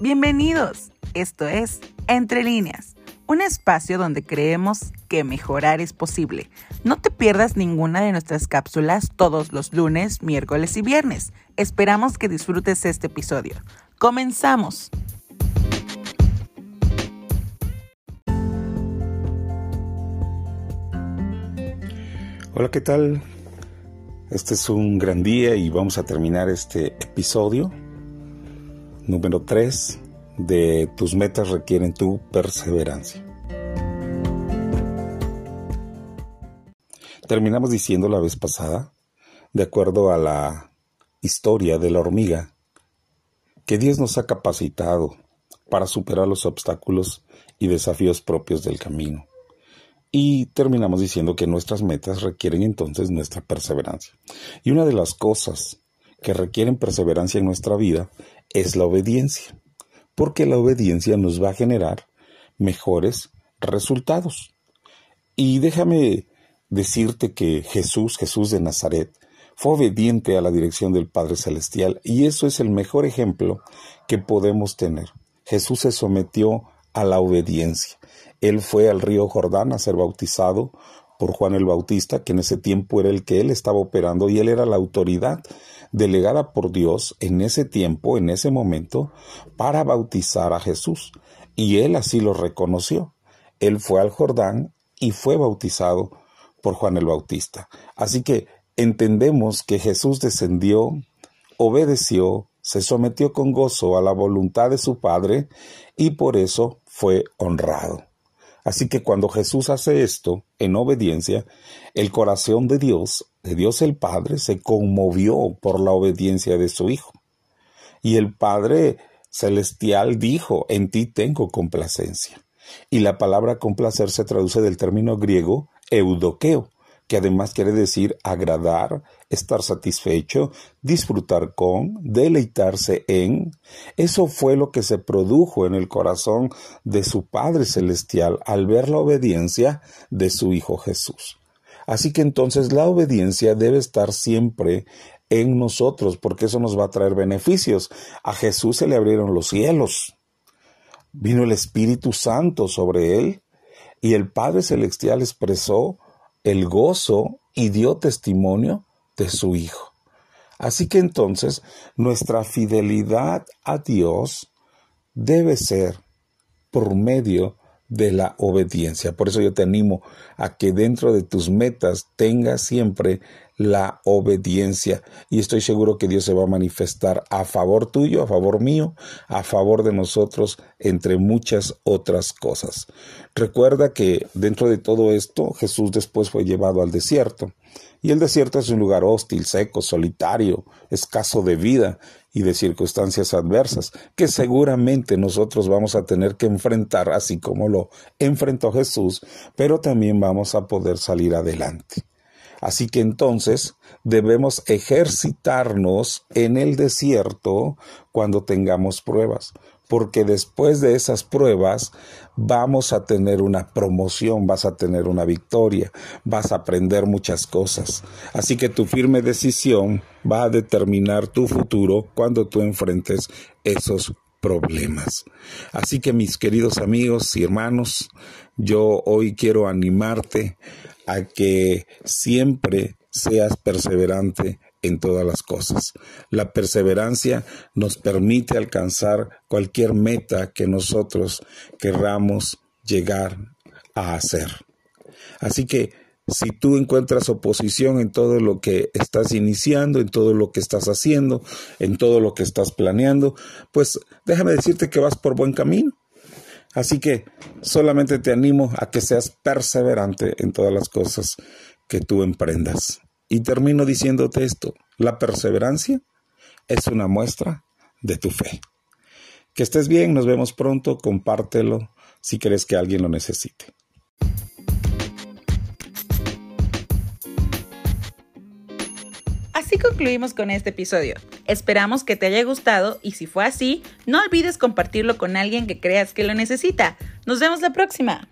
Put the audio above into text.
Bienvenidos. Esto es Entre líneas, un espacio donde creemos que mejorar es posible. No te pierdas ninguna de nuestras cápsulas todos los lunes, miércoles y viernes. Esperamos que disfrutes este episodio. Comenzamos. Hola, ¿qué tal? Este es un gran día y vamos a terminar este episodio número 3 de tus metas requieren tu perseverancia. Terminamos diciendo la vez pasada, de acuerdo a la historia de la hormiga, que Dios nos ha capacitado para superar los obstáculos y desafíos propios del camino. Y terminamos diciendo que nuestras metas requieren entonces nuestra perseverancia. Y una de las cosas que requieren perseverancia en nuestra vida es la obediencia, porque la obediencia nos va a generar mejores resultados. Y déjame decirte que Jesús, Jesús de Nazaret, fue obediente a la dirección del Padre Celestial y eso es el mejor ejemplo que podemos tener. Jesús se sometió a la obediencia. Él fue al río Jordán a ser bautizado por Juan el Bautista, que en ese tiempo era el que él estaba operando y él era la autoridad delegada por Dios en ese tiempo, en ese momento, para bautizar a Jesús. Y él así lo reconoció. Él fue al Jordán y fue bautizado por Juan el Bautista. Así que entendemos que Jesús descendió, obedeció, se sometió con gozo a la voluntad de su Padre y por eso fue honrado. Así que cuando Jesús hace esto, en obediencia, el corazón de Dios, de Dios el Padre, se conmovió por la obediencia de su Hijo. Y el Padre celestial dijo, en ti tengo complacencia. Y la palabra complacer se traduce del término griego eudoqueo, que además quiere decir agradar, estar satisfecho, disfrutar con, deleitarse en. Eso fue lo que se produjo en el corazón de su Padre Celestial al ver la obediencia de su Hijo Jesús. Así que entonces la obediencia debe estar siempre en nosotros, porque eso nos va a traer beneficios. A Jesús se le abrieron los cielos, vino el Espíritu Santo sobre él, y el Padre Celestial expresó el gozo y dio testimonio de su Hijo. Así que entonces nuestra fidelidad a Dios debe ser por medio de la obediencia. Por eso yo te animo a que dentro de tus metas tengas siempre la obediencia y estoy seguro que Dios se va a manifestar a favor tuyo, a favor mío, a favor de nosotros, entre muchas otras cosas. Recuerda que dentro de todo esto Jesús después fue llevado al desierto y el desierto es un lugar hostil, seco, solitario, escaso de vida y de circunstancias adversas, que seguramente nosotros vamos a tener que enfrentar, así como lo enfrentó Jesús, pero también vamos a poder salir adelante. Así que entonces debemos ejercitarnos en el desierto cuando tengamos pruebas, porque después de esas pruebas vamos a tener una promoción, vas a tener una victoria, vas a aprender muchas cosas. Así que tu firme decisión va a determinar tu futuro cuando tú enfrentes esos problemas. Así que mis queridos amigos y hermanos, yo hoy quiero animarte a que siempre seas perseverante en todas las cosas. La perseverancia nos permite alcanzar cualquier meta que nosotros querramos llegar a hacer. Así que si tú encuentras oposición en todo lo que estás iniciando, en todo lo que estás haciendo, en todo lo que estás planeando, pues déjame decirte que vas por buen camino. Así que solamente te animo a que seas perseverante en todas las cosas que tú emprendas. Y termino diciéndote esto, la perseverancia es una muestra de tu fe. Que estés bien, nos vemos pronto, compártelo si crees que alguien lo necesite. Así concluimos con este episodio. Esperamos que te haya gustado y si fue así, no olvides compartirlo con alguien que creas que lo necesita. Nos vemos la próxima.